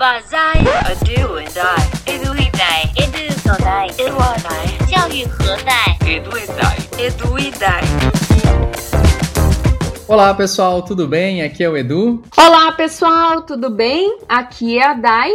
把在 a do and I edu e dai edu so dai edu dai 教育何在 edu e dai edu e dai Olá pessoal, tudo bem? Aqui é o Edu. Olá pessoal, tudo bem? Aqui é a Dai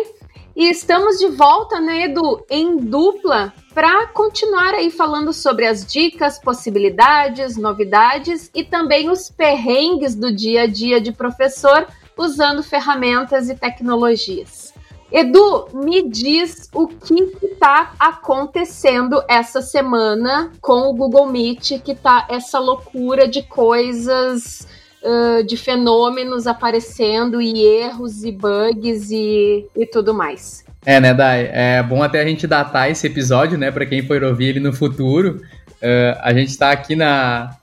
e estamos de volta, né, Edu, em dupla para continuar aí falando sobre as dicas, possibilidades, novidades e também os perrengues do dia a dia de professor usando ferramentas e tecnologias. Edu, me diz o que está acontecendo essa semana com o Google Meet, que tá essa loucura de coisas, uh, de fenômenos aparecendo e erros e bugs e, e tudo mais. É, né, Dai? É bom até a gente datar esse episódio, né, para quem for ouvir ele no futuro. Uh, a gente está aqui na,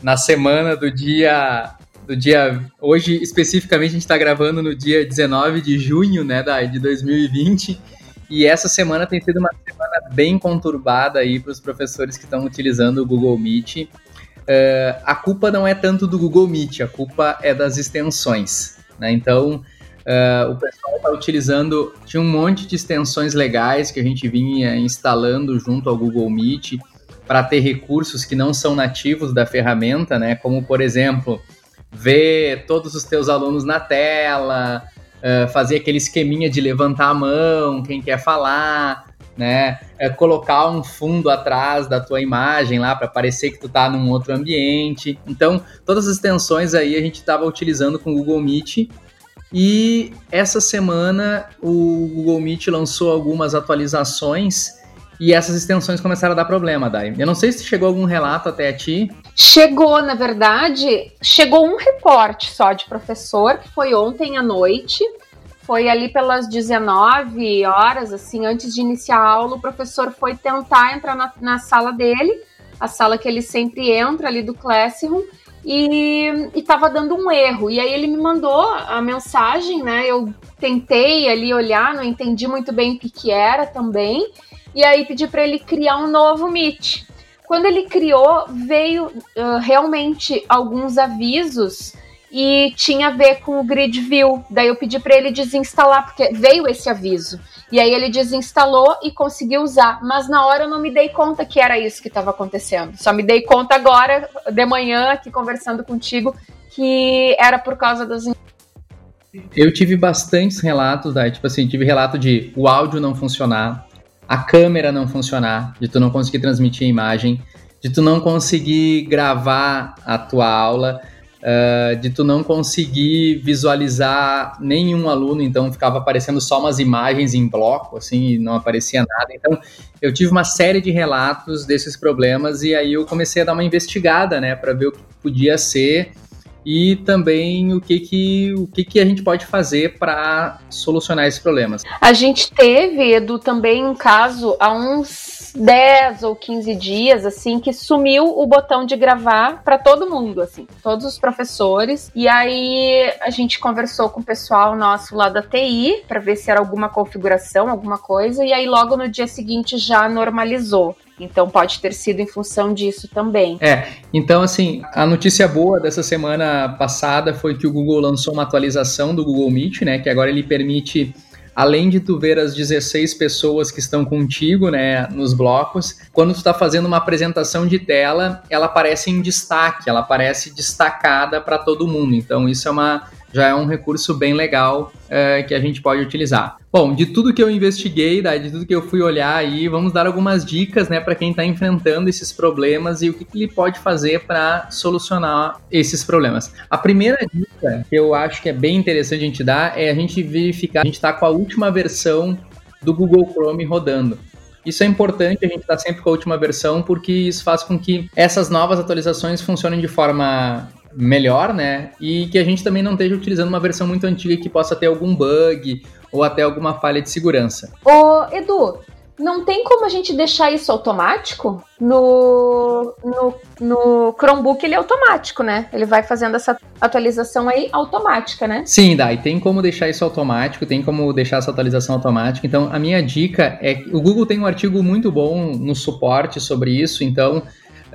na semana do dia do dia. Hoje, especificamente, a gente está gravando no dia 19 de junho, né, da, de 2020. E essa semana tem sido uma semana bem conturbada aí para os professores que estão utilizando o Google Meet. Uh, a culpa não é tanto do Google Meet, a culpa é das extensões. Né? Então, uh, o pessoal está utilizando. Tinha um monte de extensões legais que a gente vinha instalando junto ao Google Meet para ter recursos que não são nativos da ferramenta, né? Como, por exemplo, ver todos os teus alunos na tela, uh, fazer aquele esqueminha de levantar a mão, quem quer falar, né? É, colocar um fundo atrás da tua imagem lá para parecer que tu tá num outro ambiente. Então, todas as extensões aí a gente estava utilizando com o Google Meet. E essa semana o Google Meet lançou algumas atualizações e essas extensões começaram a dar problema, Dai. Eu não sei se chegou algum relato até a ti. Chegou, na verdade, chegou um reporte só de professor, que foi ontem à noite. Foi ali pelas 19 horas, assim, antes de iniciar a aula, o professor foi tentar entrar na, na sala dele, a sala que ele sempre entra ali do Classroom, e estava dando um erro. E aí ele me mandou a mensagem, né? Eu tentei ali olhar, não entendi muito bem o que, que era também e aí pedi para ele criar um novo Meet. Quando ele criou, veio uh, realmente alguns avisos e tinha a ver com o grid view. Daí eu pedi para ele desinstalar porque veio esse aviso. E aí ele desinstalou e conseguiu usar, mas na hora eu não me dei conta que era isso que estava acontecendo. Só me dei conta agora de manhã aqui conversando contigo que era por causa das eu tive bastantes relatos, né? tipo assim, tive relato de o áudio não funcionar, a câmera não funcionar, de tu não conseguir transmitir a imagem, de tu não conseguir gravar a tua aula, uh, de tu não conseguir visualizar nenhum aluno, então ficava aparecendo só umas imagens em bloco, assim, e não aparecia nada. Então, eu tive uma série de relatos desses problemas e aí eu comecei a dar uma investigada, né, para ver o que podia ser e também o que, que, o que, que a gente pode fazer para solucionar esses problemas. A gente teve, Edu, também um caso há uns 10 ou 15 dias, assim, que sumiu o botão de gravar para todo mundo, assim, todos os professores. E aí a gente conversou com o pessoal nosso lá da TI para ver se era alguma configuração, alguma coisa, e aí logo no dia seguinte já normalizou. Então pode ter sido em função disso também. É, então assim, a notícia boa dessa semana passada foi que o Google lançou uma atualização do Google Meet, né, que agora ele permite além de tu ver as 16 pessoas que estão contigo, né, nos blocos, quando tu está fazendo uma apresentação de tela, ela aparece em destaque, ela aparece destacada para todo mundo. Então isso é uma já é um recurso bem legal é, que a gente pode utilizar. Bom, de tudo que eu investiguei, de tudo que eu fui olhar aí, vamos dar algumas dicas né, para quem está enfrentando esses problemas e o que, que ele pode fazer para solucionar esses problemas. A primeira dica que eu acho que é bem interessante a gente dar é a gente verificar, a gente está com a última versão do Google Chrome rodando. Isso é importante, a gente está sempre com a última versão, porque isso faz com que essas novas atualizações funcionem de forma melhor, né? E que a gente também não esteja utilizando uma versão muito antiga que possa ter algum bug ou até alguma falha de segurança. Ô, Edu, não tem como a gente deixar isso automático? No, no, no Chromebook ele é automático, né? Ele vai fazendo essa atualização aí automática, né? Sim, Dai, tem como deixar isso automático, tem como deixar essa atualização automática. Então, a minha dica é que o Google tem um artigo muito bom no suporte sobre isso, então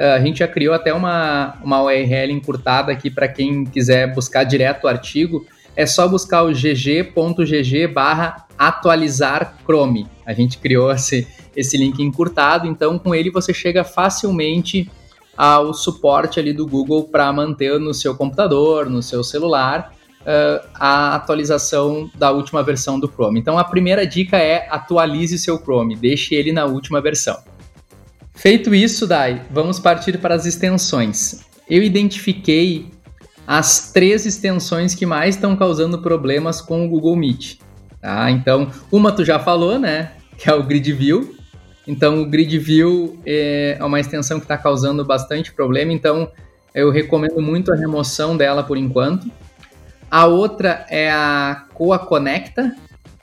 a gente já criou até uma, uma URL encurtada aqui para quem quiser buscar direto o artigo. é só buscar o gg.gg barra atualizar Chrome. A gente criou esse, esse link encurtado, então com ele você chega facilmente ao suporte ali do Google para manter no seu computador, no seu celular, uh, a atualização da última versão do Chrome. Então a primeira dica é atualize seu Chrome, deixe ele na última versão. Feito isso, Dai, vamos partir para as extensões. Eu identifiquei as três extensões que mais estão causando problemas com o Google Meet. Tá? Então, uma tu já falou, né? Que é o Grid View. Então, o Grid View é uma extensão que está causando bastante problema. Então, eu recomendo muito a remoção dela por enquanto. A outra é a Coa Conecta.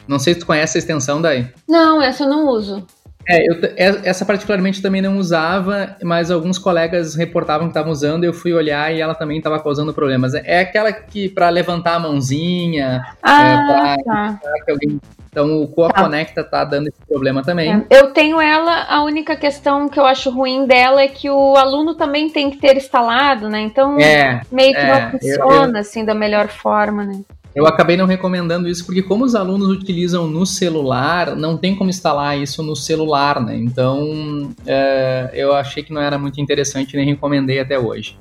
Não sei se tu conhece a extensão daí. Não, essa eu não uso. É, eu, é, essa particularmente também não usava, mas alguns colegas reportavam que estavam usando, eu fui olhar e ela também estava causando problemas. É aquela que para levantar a mãozinha, ah, é, tá. alguém... Então o Coa tá. Conecta tá dando esse problema também. É. Eu tenho ela, a única questão que eu acho ruim dela é que o aluno também tem que ter instalado, né? Então é, meio que não funciona eu, eu... assim da melhor forma, né? Eu acabei não recomendando isso porque como os alunos utilizam no celular, não tem como instalar isso no celular, né? Então é, eu achei que não era muito interessante nem recomendei até hoje.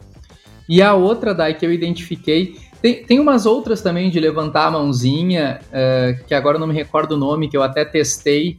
E a outra daí que eu identifiquei tem, tem umas outras também de levantar a mãozinha, é, que agora eu não me recordo o nome, que eu até testei.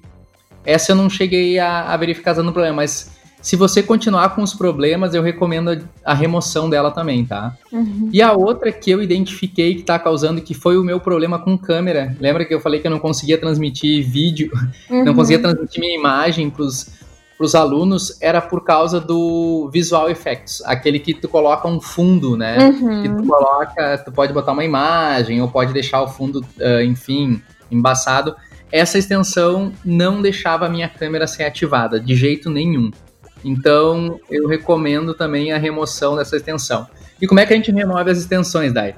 Essa eu não cheguei a, a verificar no problema, mas se você continuar com os problemas, eu recomendo a remoção dela também, tá? Uhum. E a outra que eu identifiquei que tá causando, que foi o meu problema com câmera. Lembra que eu falei que eu não conseguia transmitir vídeo, uhum. não conseguia transmitir minha imagem pros, pros alunos, era por causa do Visual Effects, aquele que tu coloca um fundo, né? Uhum. Que tu coloca, tu pode botar uma imagem, ou pode deixar o fundo, uh, enfim, embaçado. Essa extensão não deixava a minha câmera ser ativada, de jeito nenhum. Então, eu recomendo também a remoção dessa extensão. E como é que a gente remove as extensões, Dai?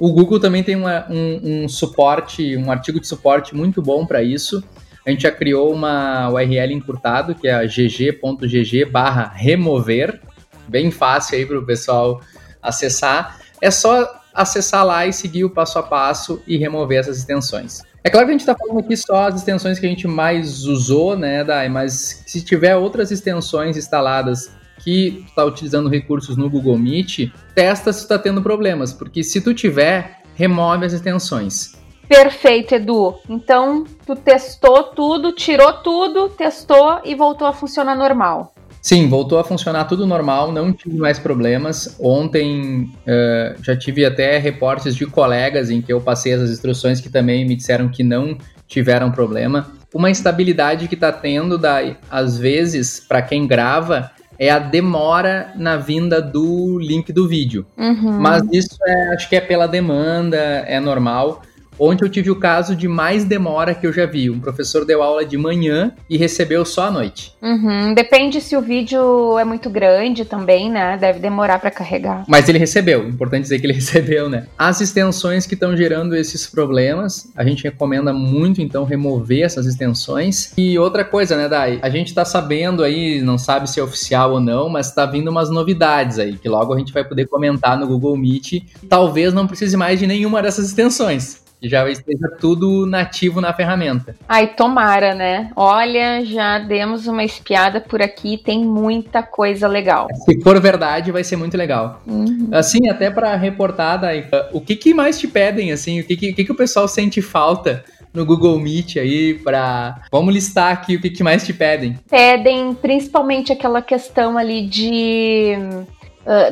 O Google também tem uma, um, um, suporte, um artigo de suporte muito bom para isso. A gente já criou uma URL encurtado, que é a gg.gg barra remover. Bem fácil aí para o pessoal acessar. É só acessar lá e seguir o passo a passo e remover essas extensões. É claro que a gente está falando aqui só as extensões que a gente mais usou, né, Dai? Mas se tiver outras extensões instaladas que está utilizando recursos no Google Meet, testa se está tendo problemas, porque se tu tiver, remove as extensões. Perfeito, Edu. Então, tu testou tudo, tirou tudo, testou e voltou a funcionar normal. Sim, voltou a funcionar tudo normal, não tive mais problemas. Ontem uh, já tive até reportes de colegas em que eu passei essas instruções que também me disseram que não tiveram problema. Uma instabilidade que está tendo, da, às vezes, para quem grava, é a demora na vinda do link do vídeo. Uhum. Mas isso é, acho que é pela demanda, é normal. Ontem eu tive o caso de mais demora que eu já vi. Um professor deu aula de manhã e recebeu só à noite. Uhum. Depende se o vídeo é muito grande também, né? Deve demorar para carregar. Mas ele recebeu. Importante dizer que ele recebeu, né? As extensões que estão gerando esses problemas, a gente recomenda muito então remover essas extensões. E outra coisa, né, Dai? A gente tá sabendo aí, não sabe se é oficial ou não, mas tá vindo umas novidades aí que logo a gente vai poder comentar no Google Meet. Talvez não precise mais de nenhuma dessas extensões já esteja tudo nativo na ferramenta. Ai, tomara, né? Olha, já demos uma espiada por aqui, tem muita coisa legal. Se for verdade, vai ser muito legal. Uhum. Assim, até para reportar, daí, o que, que mais te pedem, assim, o que, que, que, que o pessoal sente falta no Google Meet aí para vamos listar aqui o que, que mais te pedem. Pedem principalmente aquela questão ali de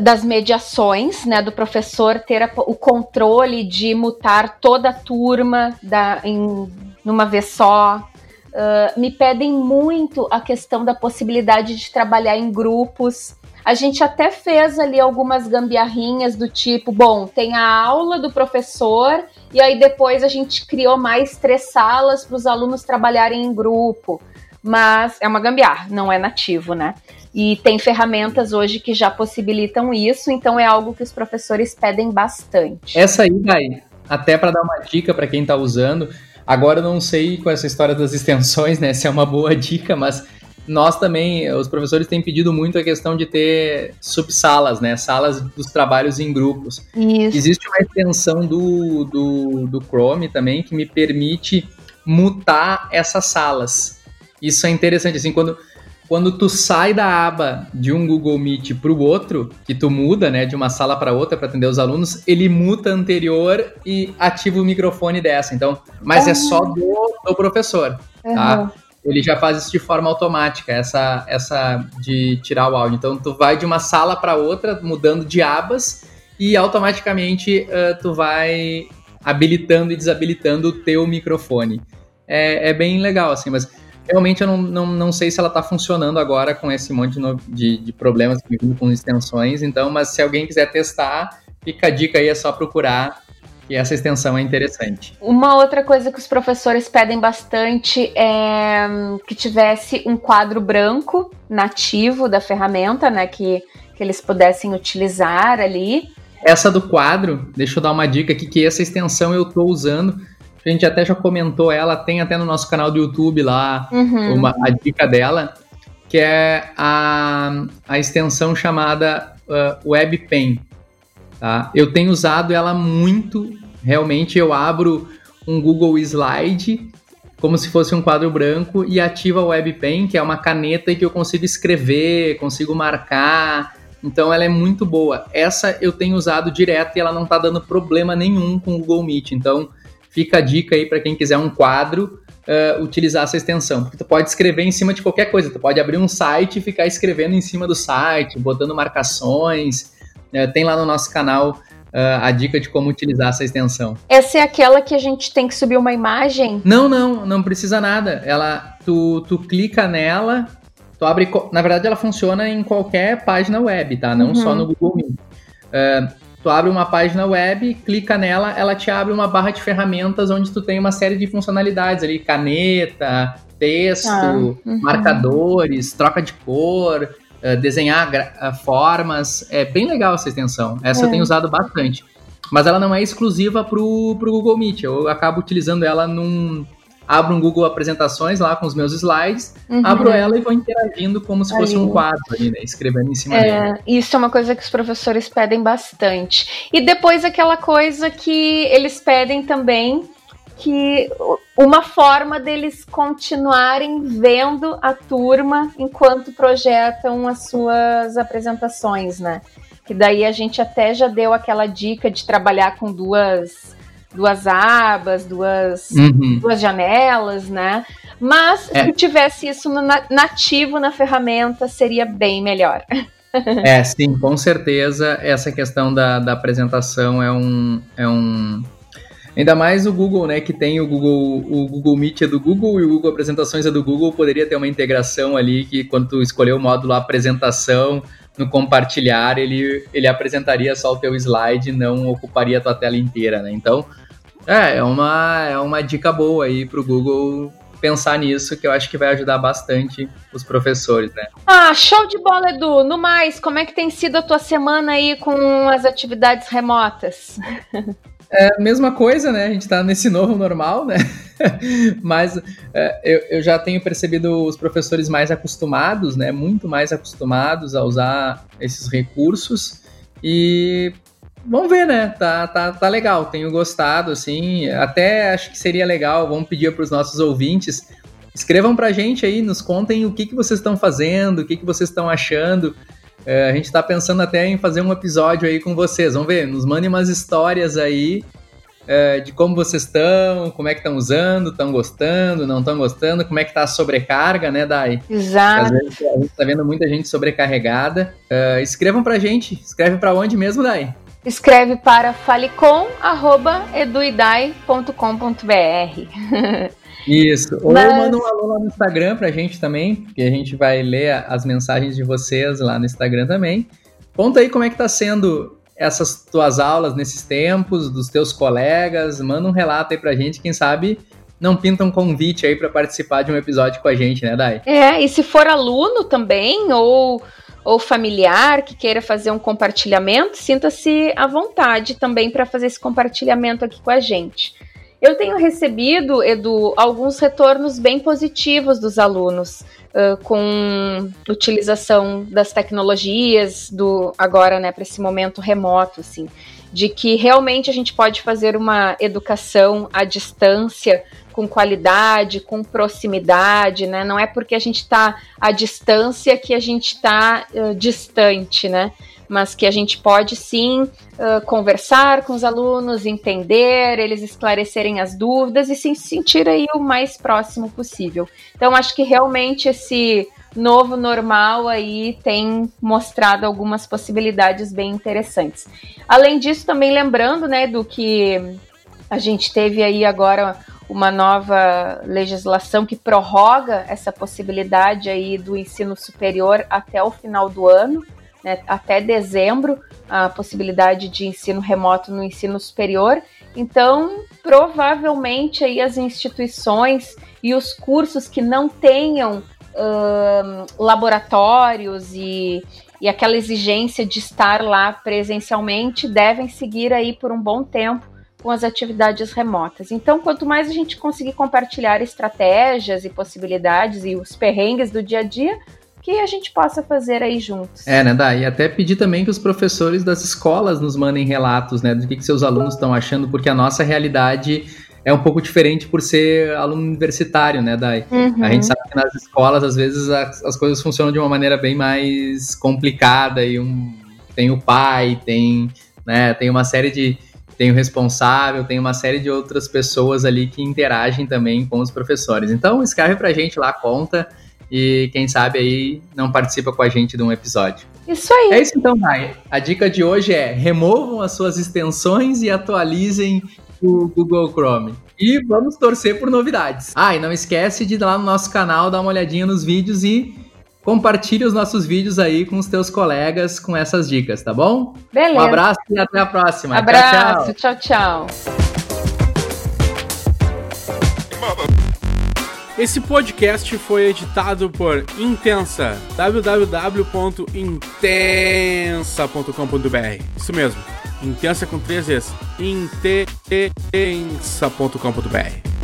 das mediações, né, do professor ter a, o controle de mutar toda a turma da, em numa vez só. Uh, me pedem muito a questão da possibilidade de trabalhar em grupos. A gente até fez ali algumas gambiarrinhas do tipo, bom, tem a aula do professor e aí depois a gente criou mais três salas para os alunos trabalharem em grupo. Mas é uma gambiarra, não é nativo, né? E tem ferramentas hoje que já possibilitam isso, então é algo que os professores pedem bastante. Essa aí, daí, até para dar uma dica para quem está usando, agora eu não sei com essa história das extensões, né, se é uma boa dica, mas nós também, os professores têm pedido muito a questão de ter subsalas, né? Salas dos trabalhos em grupos. Isso. Existe uma extensão do, do, do Chrome também que me permite mutar essas salas. Isso é interessante, assim, quando, quando tu sai da aba de um Google Meet para o outro, que tu muda, né, de uma sala para outra para atender os alunos, ele muta a anterior e ativa o microfone dessa. Então, mas é só do, do professor, tá? Uhum. Ele já faz isso de forma automática, essa essa de tirar o áudio. Então, tu vai de uma sala para outra, mudando de abas e automaticamente uh, tu vai habilitando e desabilitando o teu microfone. É, é bem legal, assim, mas realmente eu não, não, não sei se ela está funcionando agora com esse monte de, de, problemas que vem com extensões, então, mas se alguém quiser testar, fica a dica aí, é só procurar que essa extensão é interessante. Uma outra coisa que os professores pedem bastante é que tivesse um quadro branco nativo da ferramenta, né, que, que eles pudessem utilizar ali. Essa do quadro, deixa eu dar uma dica aqui, que essa extensão eu estou usando, a gente até já comentou ela, tem até no nosso canal do YouTube lá Uhum. uma, a dica dela, que é a, a extensão chamada uh, WebPen. Tá? Eu tenho usado ela muito, realmente eu abro um Google Slide como se fosse um quadro branco e ativa a WebPen, que é uma caneta que eu consigo escrever, consigo marcar. Então ela é muito boa. Essa eu tenho usado direto e ela não está dando problema nenhum com o Google Meet. Então fica a dica aí para quem quiser um quadro uh, utilizar essa extensão. Porque tu pode escrever em cima de qualquer coisa. Tu pode abrir um site e ficar escrevendo em cima do site, botando marcações. Uh, tem lá no nosso canal uh, a dica de como utilizar essa extensão. Essa é aquela que a gente tem que subir uma imagem? Não, não, não precisa nada. Ela, tu, tu clica nela, tu abre. Na verdade, ela funciona em qualquer página web, tá? Não Uhum. só no Google Meet. Uh, tu abre uma página web, clica nela, ela te abre uma barra de ferramentas onde tu tem uma série de funcionalidades ali, caneta, texto, Ah, uhum. marcadores, troca de cor, uh, desenhar uh, formas. É bem legal essa extensão. Essa É. eu tenho usado bastante. Mas ela não é exclusiva pro, pro Google Meet. Eu acabo utilizando ela num. Abro um Google Apresentações lá com os meus slides, Uhum. abro ela e vou interagindo como se fosse Ali. um quadro ali, né? Escrevendo em cima dele. É, isso é uma coisa que os professores pedem bastante. E depois aquela coisa que eles pedem também, que uma forma deles continuarem vendo a turma enquanto projetam as suas apresentações, né? Que daí a gente até já deu aquela dica de trabalhar com duas, duas abas, duas, Uhum. duas janelas, né? Mas É. se tivesse isso no na- nativo na ferramenta, seria bem melhor. É, sim, com certeza essa questão da, da apresentação é um, é um. Ainda mais o Google, né? Que tem o Google, o Google Meet é do Google e o Google Apresentações é do Google, poderia ter uma integração ali que quando tu escolher o módulo apresentação no compartilhar, ele, ele apresentaria só o teu slide e não ocuparia a tua tela inteira, né? Então, é, é uma, é uma dica boa aí pro Google pensar nisso, que eu acho que vai ajudar bastante os professores, né? Ah, show de bola, Edu. No mais, como é que tem sido a tua semana aí com as atividades remotas? É a mesma coisa, né? A gente tá nesse novo normal, né? Mas é, eu, eu já tenho percebido os professores mais acostumados, né? Muito mais acostumados a usar esses recursos. E vamos ver, né? Tá, tá, tá legal, tenho gostado, assim. Até acho que seria legal, vamos pedir para os nossos ouvintes. Escrevam pra gente aí, nos contem o que, que vocês estão fazendo, o que, que vocês estão achando. É, a gente tá pensando até em fazer um episódio aí com vocês. Vamos ver, nos mandem umas histórias aí é, de como vocês estão, como é que estão usando, estão gostando, não estão gostando, como é que tá a sobrecarga, né, Dai? Às Exato. vezes a gente tá vendo muita gente sobrecarregada. É, escrevam pra gente. Escreve pra onde mesmo, Dai? Escreve para falecom.eduidai.com.br. Isso. Ou Mas- manda um alô lá no Instagram pra gente também, que a gente vai ler as mensagens de vocês lá no Instagram também. Conta aí como é que tá sendo essas tuas aulas nesses tempos, dos teus colegas. Manda um relato aí pra gente, quem sabe não pinta um convite aí pra participar de um episódio com a gente, né, Dai? É, e se for aluno também, ou, ou familiar que queira fazer um compartilhamento, sinta-se à vontade também para fazer esse compartilhamento aqui com a gente. Eu tenho recebido, Edu, alguns retornos bem positivos dos alunos, uh, com utilização das tecnologias do agora, né, para esse momento remoto, assim, de que realmente a gente pode fazer uma educação à distância com qualidade, com proximidade, né? Não é porque a gente está à distância que a gente está uh, distante, né? Mas que a gente pode sim uh, conversar com os alunos, entender, eles esclarecerem as dúvidas e se sentir aí o mais próximo possível. Então, acho que realmente esse novo normal aí tem mostrado algumas possibilidades bem interessantes. Além disso, também lembrando, né, do que a gente teve aí agora uma nova legislação que prorroga essa possibilidade aí do ensino superior até o final do ano, né, até dezembro, a possibilidade de ensino remoto no ensino superior. Então, provavelmente aí as instituições e os cursos que não tenham uh, laboratórios e, e aquela exigência de estar lá presencialmente devem seguir aí por um bom tempo com as atividades remotas. Então, quanto mais a gente conseguir compartilhar estratégias e possibilidades e os perrengues do dia a dia, que a gente possa fazer aí juntos. É, né, Dai? E até pedir também que os professores das escolas nos mandem relatos, né, do que, que seus alunos estão achando, porque a nossa realidade é um pouco diferente por ser aluno universitário, né, Dai? Uhum. A gente sabe que nas escolas, às vezes, as, as, coisas funcionam de uma maneira bem mais complicada e um, tem o pai, tem, né, tem uma série de tem o responsável, tem uma série de outras pessoas ali que interagem também com os professores. Então, escreve pra gente lá, conta e quem sabe aí não participa com a gente de um episódio. Isso aí. É isso então, Mai. A dica de hoje é removam as suas extensões e atualizem o Google Chrome. E vamos torcer por novidades. Ah, e não esquece de ir lá no nosso canal, dar uma olhadinha nos vídeos e Compartilhe os nossos vídeos aí com os teus colegas com essas dicas, tá bom? Beleza. Um abraço e até a próxima. Abraço, tchau, tchau. tchau. Esse podcast foi editado por Intensa, www.intensa.com.br. Isso mesmo, Intensa com três vezes, intensa.com.br.